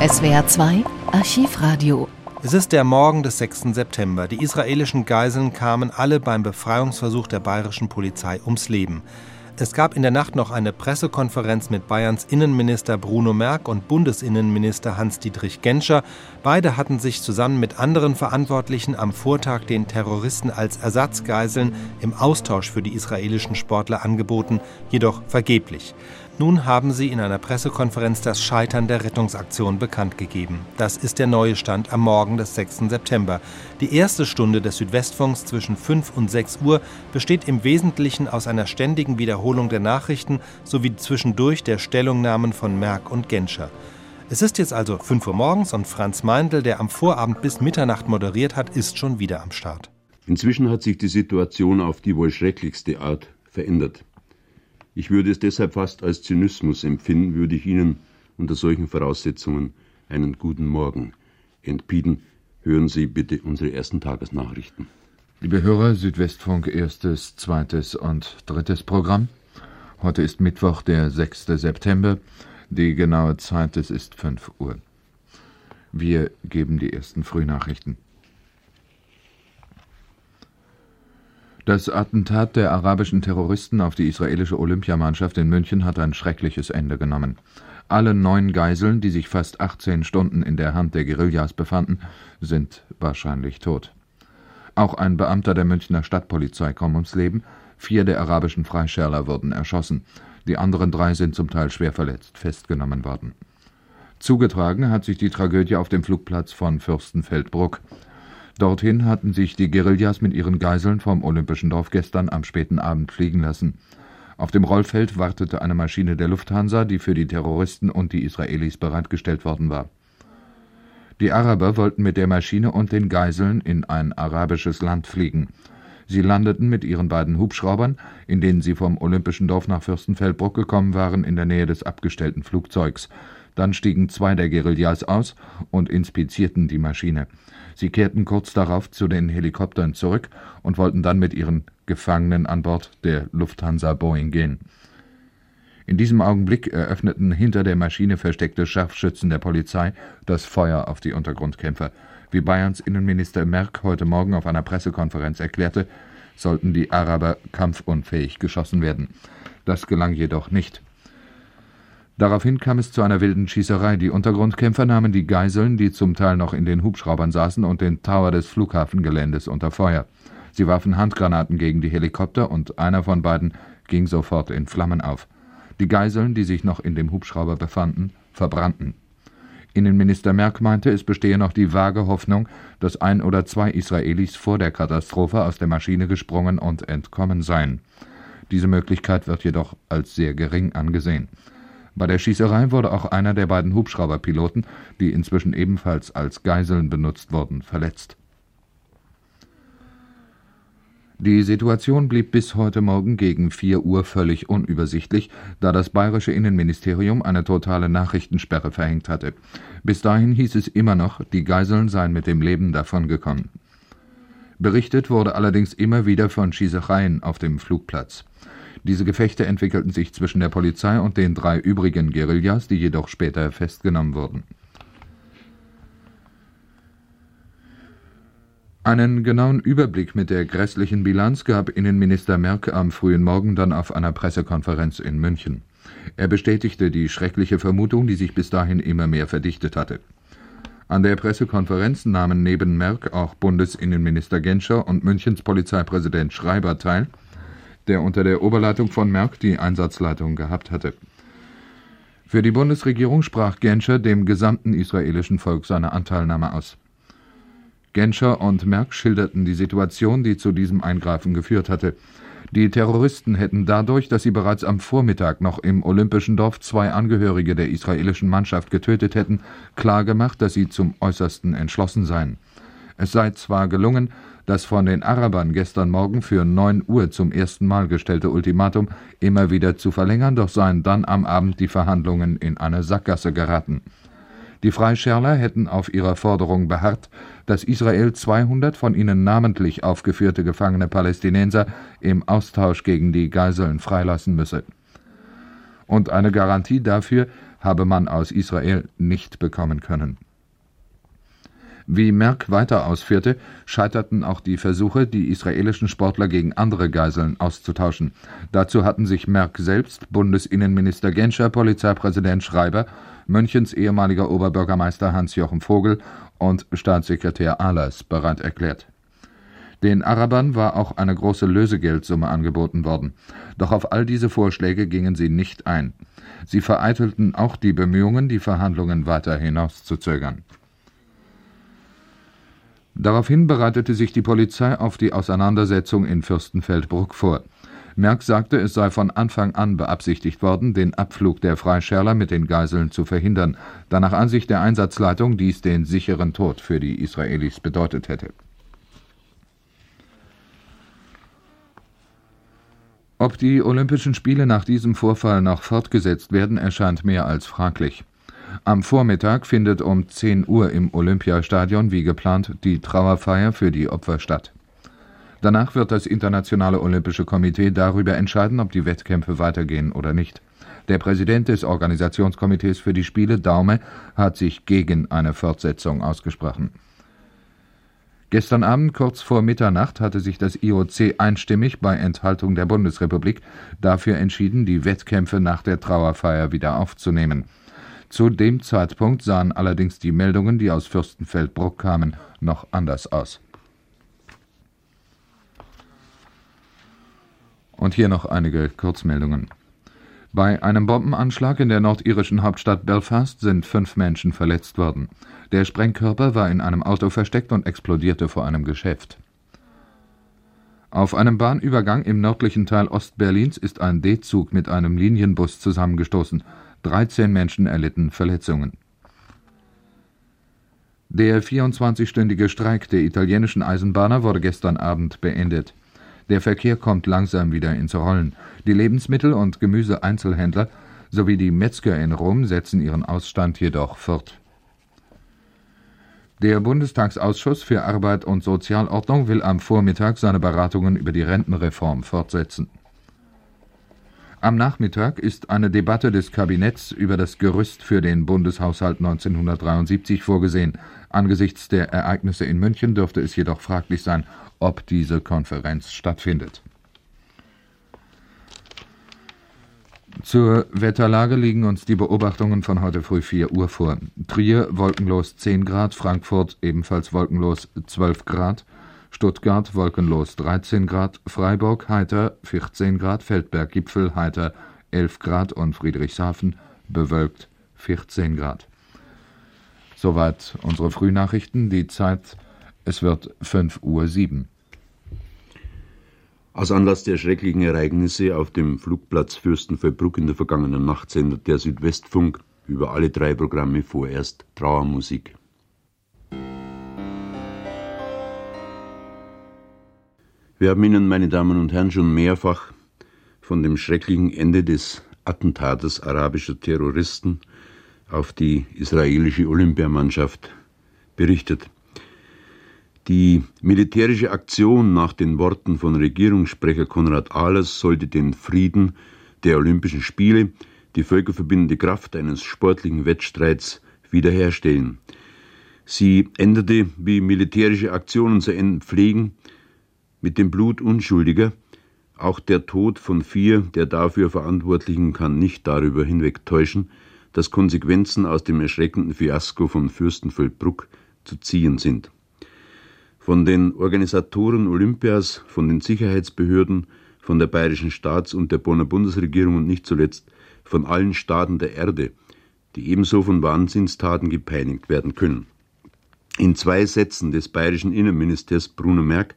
SWR 2 Archivradio. Es ist der Morgen des 6. September. Die israelischen Geiseln kamen alle beim Befreiungsversuch der bayerischen Polizei ums Leben. Es gab in der Nacht noch eine Pressekonferenz mit Bayerns Innenminister Bruno Merck und Bundesinnenminister Hans-Dietrich Genscher. Beide hatten sich zusammen mit anderen Verantwortlichen am Vortag den Terroristen als Ersatzgeiseln im Austausch für die israelischen Sportler angeboten, jedoch vergeblich. Nun haben sie in einer Pressekonferenz das Scheitern der Rettungsaktion bekannt gegeben. Das ist der neue Stand am Morgen des 6. September. Die erste Stunde des Südwestfunks zwischen 5 und 6 Uhr besteht im Wesentlichen aus einer ständigen Wiederholung der Nachrichten sowie zwischendurch der Stellungnahmen von Merck und Genscher. Es ist jetzt also 5 Uhr morgens und Franz Meindl, der am Vorabend bis Mitternacht moderiert hat, ist schon wieder am Start. Inzwischen hat sich die Situation auf die wohl schrecklichste Art verändert. Ich würde es deshalb fast als Zynismus empfinden, würde ich Ihnen unter solchen Voraussetzungen einen guten Morgen entbieten. Hören Sie bitte unsere ersten Tagesnachrichten. Liebe Hörer, Südwestfunk erstes, zweites und drittes Programm. Heute ist Mittwoch, der 6. September. Die genaue Zeit, es ist 5 Uhr. Wir geben die ersten Frühnachrichten. Das Attentat der arabischen Terroristen auf die israelische Olympiamannschaft in München hat ein schreckliches Ende genommen. Alle neun Geiseln, die sich fast 18 Stunden in der Hand der Guerillas befanden, sind wahrscheinlich tot. Auch ein Beamter der Münchner Stadtpolizei kam ums Leben, vier der arabischen Freischärler wurden erschossen, die anderen drei sind zum Teil schwer verletzt festgenommen worden. Zugetragen hat sich die Tragödie auf dem Flugplatz von Fürstenfeldbruck. Dorthin hatten sich die Guerillas mit ihren Geiseln vom Olympischen Dorf gestern am späten Abend fliegen lassen. Auf dem Rollfeld wartete eine Maschine der Lufthansa, die für die Terroristen und die Israelis bereitgestellt worden war. Die Araber wollten mit der Maschine und den Geiseln in ein arabisches Land fliegen. Sie landeten mit ihren beiden Hubschraubern, in denen sie vom Olympischen Dorf nach Fürstenfeldbruck gekommen waren, in der Nähe des abgestellten Flugzeugs. Dann stiegen zwei der Guerillas aus und inspizierten die Maschine. Sie kehrten kurz darauf zu den Helikoptern zurück und wollten dann mit ihren Gefangenen an Bord der Lufthansa Boeing gehen. In diesem Augenblick eröffneten hinter der Maschine versteckte Scharfschützen der Polizei das Feuer auf die Untergrundkämpfer. Wie Bayerns Innenminister Merck heute Morgen auf einer Pressekonferenz erklärte, sollten die Araber kampfunfähig geschossen werden. Das gelang jedoch nicht. Daraufhin kam es zu einer wilden Schießerei. Die Untergrundkämpfer nahmen die Geiseln, die zum Teil noch in den Hubschraubern saßen, und den Tower des Flughafengeländes unter Feuer. Sie warfen Handgranaten gegen die Helikopter und einer von beiden ging sofort in Flammen auf. Die Geiseln, die sich noch in dem Hubschrauber befanden, verbrannten. Innenminister Merck meinte, es bestehe noch die vage Hoffnung, dass ein oder zwei Israelis vor der Katastrophe aus der Maschine gesprungen und entkommen seien. Diese Möglichkeit wird jedoch als sehr gering angesehen. Bei der Schießerei wurde auch einer der beiden Hubschrauberpiloten, die inzwischen ebenfalls als Geiseln benutzt wurden, verletzt. Die Situation blieb bis heute Morgen gegen 4 Uhr völlig unübersichtlich, da das bayerische Innenministerium eine totale Nachrichtensperre verhängt hatte. Bis dahin hieß es immer noch, die Geiseln seien mit dem Leben davongekommen. Berichtet wurde allerdings immer wieder von Schießereien auf dem Flugplatz. Diese Gefechte entwickelten sich zwischen der Polizei und den drei übrigen Guerillas, die jedoch später festgenommen wurden. Einen genauen Überblick mit der grässlichen Bilanz gab Innenminister Merck am frühen Morgen dann auf einer Pressekonferenz in München. Er bestätigte die schreckliche Vermutung, die sich bis dahin immer mehr verdichtet hatte. An der Pressekonferenz nahmen neben Merck auch Bundesinnenminister Genscher und Münchens Polizeipräsident Schreiber teil, der unter der Oberleitung von Merck die Einsatzleitung gehabt hatte. Für die Bundesregierung sprach Genscher dem gesamten israelischen Volk seine Anteilnahme aus. Genscher und Merck schilderten die Situation, die zu diesem Eingreifen geführt hatte. Die Terroristen hätten dadurch, dass sie bereits am Vormittag noch im Olympischen Dorf zwei Angehörige der israelischen Mannschaft getötet hätten, klargemacht, dass sie zum Äußersten entschlossen seien. Es sei zwar gelungen, das von den Arabern gestern Morgen für neun Uhr zum ersten Mal gestellte Ultimatum immer wieder zu verlängern, doch seien dann am Abend die Verhandlungen in eine Sackgasse geraten. Die Freischärler hätten auf ihrer Forderung beharrt, dass Israel 200 von ihnen namentlich aufgeführte gefangene Palästinenser im Austausch gegen die Geiseln freilassen müsse. Und eine Garantie dafür habe man aus Israel nicht bekommen können. Wie Merck weiter ausführte, scheiterten auch die Versuche, die israelischen Sportler gegen andere Geiseln auszutauschen. Dazu hatten sich Merck selbst, Bundesinnenminister Genscher, Polizeipräsident Schreiber, Münchens ehemaliger Oberbürgermeister Hans-Jochen Vogel und Staatssekretär Ahlers bereit erklärt. Den Arabern war auch eine große Lösegeldsumme angeboten worden. Doch auf all diese Vorschläge gingen sie nicht ein. Sie vereitelten auch die Bemühungen, die Verhandlungen weiter hinauszuzögern. Daraufhin bereitete sich die Polizei auf die Auseinandersetzung in Fürstenfeldbruck vor. Merck sagte, es sei von Anfang an beabsichtigt worden, den Abflug der Freischärler mit den Geiseln zu verhindern, da nach Ansicht der Einsatzleitung dies den sicheren Tod für die Israelis bedeutet hätte. Ob die Olympischen Spiele nach diesem Vorfall noch fortgesetzt werden, erscheint mehr als fraglich. Am Vormittag findet um 10 Uhr im Olympiastadion wie geplant die Trauerfeier für die Opfer statt. Danach wird das Internationale Olympische Komitee darüber entscheiden, ob die Wettkämpfe weitergehen oder nicht. Der Präsident des Organisationskomitees für die Spiele, Daume, hat sich gegen eine Fortsetzung ausgesprochen. Gestern Abend kurz vor Mitternacht hatte sich das IOC einstimmig bei Enthaltung der Bundesrepublik dafür entschieden, die Wettkämpfe nach der Trauerfeier wieder aufzunehmen. Zu dem Zeitpunkt sahen allerdings die Meldungen, die aus Fürstenfeldbruck kamen, noch anders aus. Und hier noch einige Kurzmeldungen. Bei einem Bombenanschlag in der nordirischen Hauptstadt Belfast sind fünf Menschen verletzt worden. Der Sprengkörper war in einem Auto versteckt und explodierte vor einem Geschäft. Auf einem Bahnübergang im nördlichen Teil Ostberlins ist ein D-Zug mit einem Linienbus zusammengestoßen. 13 Menschen erlitten Verletzungen. Der 24-stündige Streik der italienischen Eisenbahner wurde gestern Abend beendet. Der Verkehr kommt langsam wieder ins Rollen. Die Lebensmittel- und Gemüseeinzelhändler sowie die Metzger in Rom setzen ihren Ausstand jedoch fort. Der Bundestagsausschuss für Arbeit und Sozialordnung will am Vormittag seine Beratungen über die Rentenreform fortsetzen. Am Nachmittag ist eine Debatte des Kabinetts über das Gerüst für den Bundeshaushalt 1973 vorgesehen. Angesichts der Ereignisse in München dürfte es jedoch fraglich sein, ob diese Konferenz stattfindet. Zur Wetterlage liegen uns die Beobachtungen von heute früh 4 Uhr vor. Trier wolkenlos 10 Grad, Frankfurt ebenfalls wolkenlos 12 Grad, Stuttgart wolkenlos 13 Grad, Freiburg heiter 14 Grad, Feldberg Gipfel heiter 11 Grad und Friedrichshafen bewölkt 14 Grad. Soweit unsere Frühnachrichten. Die Zeit, es wird 5 Uhr 7. Aus Anlass der schrecklichen Ereignisse auf dem Flugplatz Fürstenfeldbruck in der vergangenen Nacht sendet der Südwestfunk über alle drei Programme vorerst Trauermusik. Wir haben Ihnen, meine Damen und Herren, schon mehrfach von dem schrecklichen Ende des Attentates arabischer Terroristen auf die israelische Olympiamannschaft berichtet. Die militärische Aktion nach den Worten von Regierungssprecher Konrad Ahlers sollte den Frieden der Olympischen Spiele, die völkerverbindende Kraft eines sportlichen Wettstreits wiederherstellen. Sie änderte, wie militärische Aktionen zu enden pflegen, mit dem Blut Unschuldiger, auch der Tod von vier der dafür Verantwortlichen kann nicht darüber hinwegtäuschen, dass Konsequenzen aus dem erschreckenden Fiasko von Fürstenfeldbruck zu ziehen sind. Von den Organisatoren Olympias, von den Sicherheitsbehörden, von der bayerischen Staats- und der Bonner Bundesregierung und nicht zuletzt von allen Staaten der Erde, die ebenso von Wahnsinnstaten gepeinigt werden können. In zwei Sätzen des bayerischen Innenministers Bruno Merck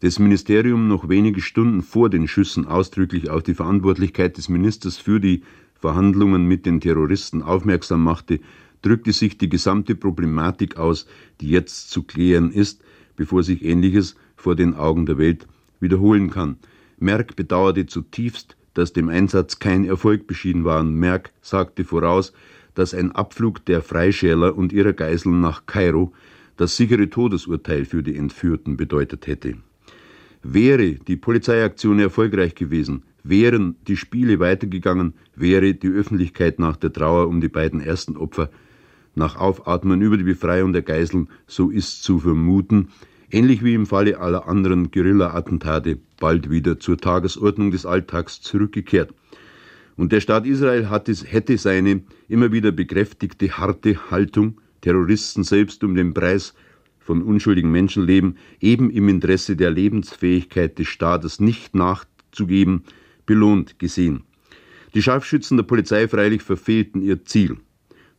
das Ministerium noch wenige Stunden vor den Schüssen ausdrücklich auf die Verantwortlichkeit des Ministers für die Verhandlungen mit den Terroristen aufmerksam machte, drückte sich die gesamte Problematik aus, die jetzt zu klären ist, bevor sich Ähnliches vor den Augen der Welt wiederholen kann. Merck bedauerte zutiefst, dass dem Einsatz kein Erfolg beschieden war. Merck sagte voraus, dass ein Abflug der Freischärler und ihrer Geiseln nach Kairo das sichere Todesurteil für die Entführten bedeutet hätte. Wäre die Polizeiaktion erfolgreich gewesen, Wären die Spiele weitergegangen, wäre die Öffentlichkeit nach der Trauer um die beiden ersten Opfer nach Aufatmen über die Befreiung der Geiseln, so ist zu vermuten, ähnlich wie im Falle aller anderen Guerilla-Attentate, bald wieder zur Tagesordnung des Alltags zurückgekehrt. Und der Staat Israel es, hätte seine immer wieder bekräftigte harte Haltung, Terroristen selbst um den Preis von unschuldigen Menschenleben eben im Interesse der Lebensfähigkeit des Staates nicht nachzugeben, belohnt gesehen. Die Scharfschützen der Polizei freilich verfehlten ihr Ziel.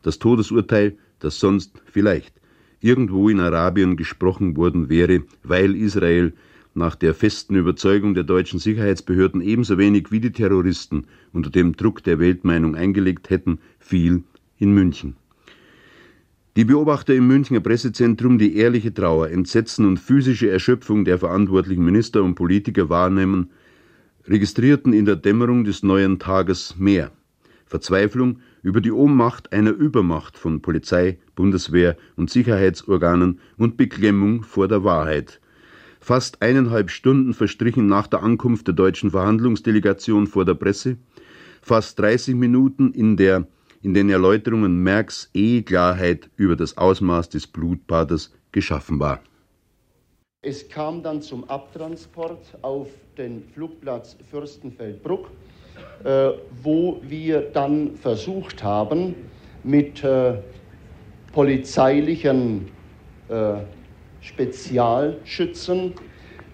Das Todesurteil, das sonst vielleicht irgendwo in Arabien gesprochen worden wäre, weil Israel nach der festen Überzeugung der deutschen Sicherheitsbehörden ebenso wenig wie die Terroristen unter dem Druck der Weltmeinung eingelegt hätten, fiel in München. Die Beobachter im Münchner Pressezentrum die ehrliche Trauer, Entsetzen und physische Erschöpfung der verantwortlichen Minister und Politiker wahrnehmen, registrierten in der Dämmerung des neuen Tages mehr. Verzweiflung über die Ohnmacht einer Übermacht von Polizei, Bundeswehr und Sicherheitsorganen und Beklemmung vor der Wahrheit. Fast eineinhalb Stunden verstrichen nach der Ankunft der deutschen Verhandlungsdelegation vor der Presse, fast 30 Minuten in der in den Erläuterungen Merks eh Klarheit über das Ausmaß des Blutbades geschaffen war. Es kam dann zum Abtransport auf den Flugplatz Fürstenfeldbruck äh, wo wir dann versucht haben, mit äh, polizeilichen äh, Spezialschützen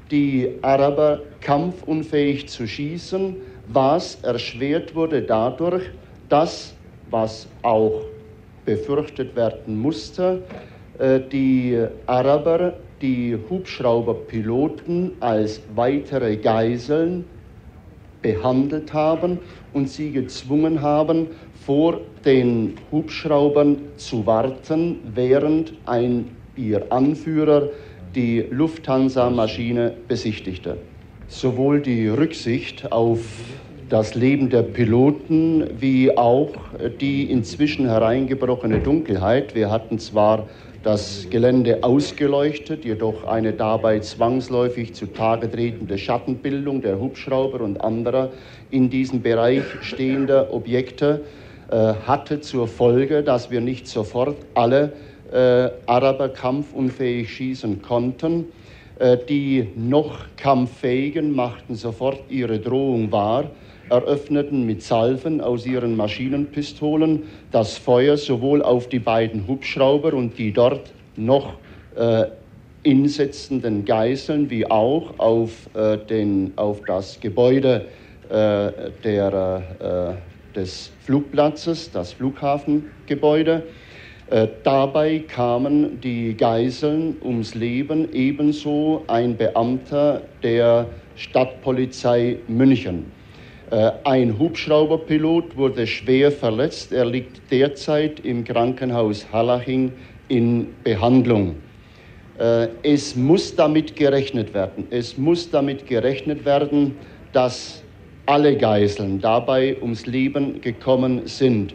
die Araber kampfunfähig zu schießen, was erschwert wurde dadurch, dass, was auch befürchtet werden musste, äh, die Araber die Hubschrauberpiloten als weitere Geiseln behandelt haben und sie gezwungen haben, vor den Hubschraubern zu warten, während ein ihr Anführer die Lufthansa-Maschine besichtigte. Sowohl die Rücksicht auf das Leben der Piloten wie auch die inzwischen hereingebrochene Dunkelheit. Wir hatten zwar das Gelände ausgeleuchtet, jedoch eine dabei zwangsläufig zutage tretende Schattenbildung der Hubschrauber und anderer in diesem Bereich stehender Objekte äh, hatte zur Folge, dass wir nicht sofort alle äh, Araber kampfunfähig schießen konnten. Äh, die noch kampffähigen machten sofort ihre Drohung wahr eröffneten mit Salven aus ihren Maschinenpistolen das Feuer sowohl auf die beiden Hubschrauber und die dort noch äh, insetzenden Geiseln wie auch auf, äh, den, auf das Gebäude äh, der, äh, des Flugplatzes, das Flughafengebäude. Äh, dabei kamen die Geiseln ums Leben, ebenso ein Beamter der Stadtpolizei München. Äh, ein Hubschrauberpilot wurde schwer verletzt. Er liegt derzeit im Krankenhaus Hallaching in Behandlung. Äh, es muss damit gerechnet werden. Es muss damit gerechnet werden, dass alle Geiseln dabei ums Leben gekommen sind.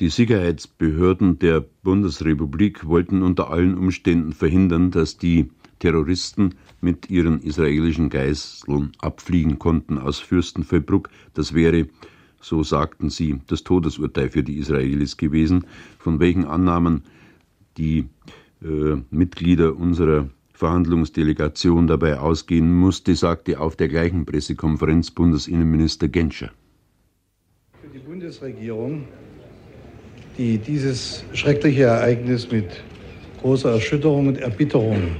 Die Sicherheitsbehörden der Bundesrepublik wollten unter allen Umständen verhindern, dass die Terroristen mit ihren israelischen Geiseln abfliegen konnten aus Fürstenfeldbruck. Das wäre, so sagten sie, das Todesurteil für die Israelis gewesen, von welchen Annahmen die äh, Mitglieder unserer Verhandlungsdelegation dabei ausgehen musste, sagte auf der gleichen Pressekonferenz Bundesinnenminister Genscher. Für die Bundesregierung, die dieses schreckliche Ereignis mit großer Erschütterung und Erbitterung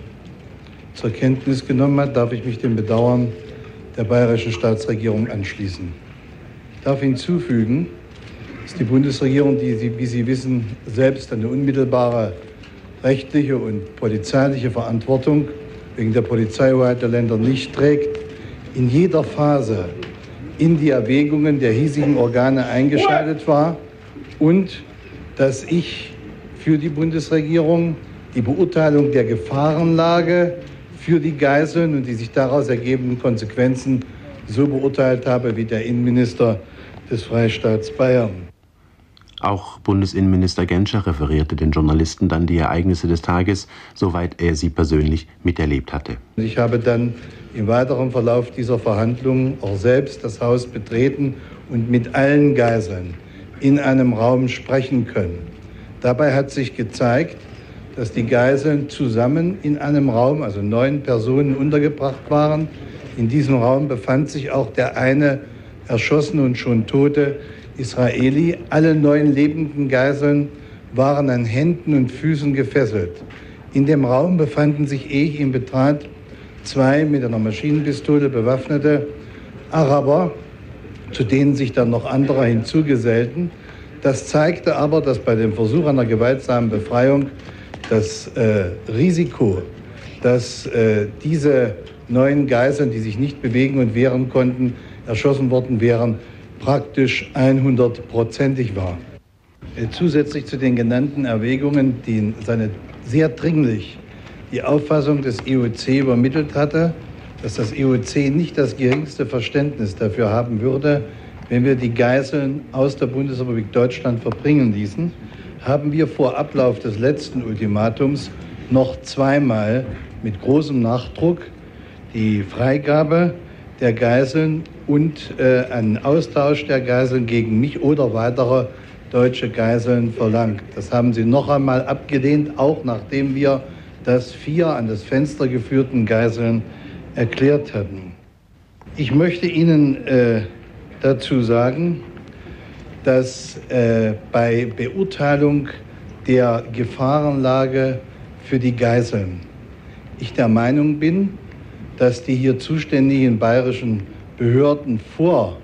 zur Kenntnis genommen hat, darf ich mich dem Bedauern der bayerischen Staatsregierung anschließen. Ich darf hinzufügen, dass die Bundesregierung, die, wie Sie wissen, selbst eine unmittelbare rechtliche und polizeiliche Verantwortung wegen der Polizeihoheit der Länder nicht trägt, in jeder Phase in die Erwägungen der hiesigen Organe eingeschaltet war und dass ich für die Bundesregierung die Beurteilung der Gefahrenlage für die Geiseln und die sich daraus ergebenden Konsequenzen so beurteilt habe wie der Innenminister des Freistaats Bayern. Auch Bundesinnenminister Genscher referierte den Journalisten dann die Ereignisse des Tages, soweit er sie persönlich miterlebt hatte. Ich habe dann im weiteren Verlauf dieser Verhandlungen auch selbst das Haus betreten und mit allen Geiseln in einem Raum sprechen können. Dabei hat sich gezeigt, dass die Geiseln zusammen in einem Raum, also neun Personen, untergebracht waren. In diesem Raum befand sich auch der eine erschossene und schon tote Israeli. Alle neun lebenden Geiseln waren an Händen und Füßen gefesselt. In dem Raum befanden sich, ehe ich ihn betrat, zwei mit einer Maschinenpistole bewaffnete Araber, zu denen sich dann noch andere hinzugesellten. Das zeigte aber, dass bei dem Versuch einer gewaltsamen Befreiung das äh, Risiko, dass äh, diese neuen Geiseln, die sich nicht bewegen und wehren konnten, erschossen worden wären, praktisch 100-prozentig war. Äh, zusätzlich zu den genannten Erwägungen, die seine sehr dringlich die Auffassung des IOC e übermittelt hatte, dass das IOC e nicht das geringste Verständnis dafür haben würde, wenn wir die Geiseln aus der Bundesrepublik Deutschland verbringen ließen, haben wir vor Ablauf des letzten Ultimatums noch zweimal mit großem Nachdruck die Freigabe der Geiseln und äh, einen Austausch der Geiseln gegen mich oder weitere deutsche Geiseln verlangt. Das haben sie noch einmal abgelehnt, auch nachdem wir das vier an das Fenster geführten Geiseln erklärt hatten. Ich möchte Ihnen äh, dazu sagen, dass äh, bei Beurteilung der Gefahrenlage für die Geiseln ich der Meinung bin, dass die hier zuständigen bayerischen Behörden vor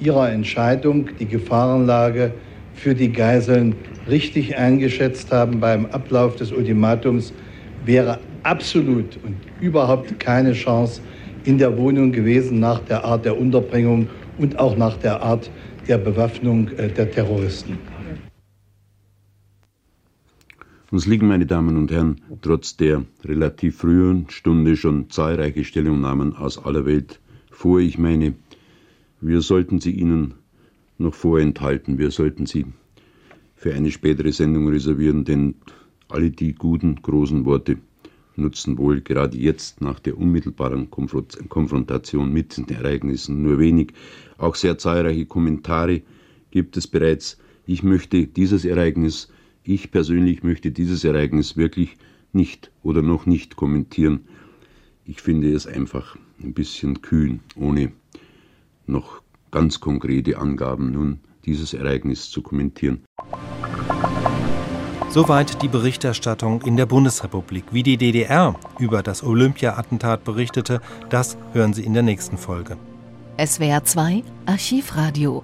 ihrer Entscheidung die Gefahrenlage für die Geiseln richtig eingeschätzt haben. Beim Ablauf des Ultimatums wäre absolut und überhaupt keine Chance in der Wohnung gewesen nach der Art der Unterbringung und auch nach der Art der Bewaffnung äh, der Terroristen. Uns liegen, meine Damen und Herren, trotz der relativ frühen Stunde schon zahlreiche Stellungnahmen aus aller Welt vor. Ich meine, wir sollten sie Ihnen noch vorenthalten. Wir sollten sie für eine spätere Sendung reservieren, denn alle die guten, großen Worte nutzen wohl gerade jetzt nach der unmittelbaren Konfrontation mit den Ereignissen nur wenig. Auch sehr zahlreiche Kommentare gibt es bereits. Ich möchte dieses Ereignis, ich persönlich möchte dieses Ereignis wirklich nicht oder noch nicht kommentieren. Ich finde es einfach ein bisschen kühn, ohne noch ganz konkrete Angaben nun dieses Ereignis zu kommentieren. Soweit die Berichterstattung in der Bundesrepublik. Wie die DDR über das Olympia-Attentat berichtete, das hören Sie in der nächsten Folge. SWR 2 Archivradio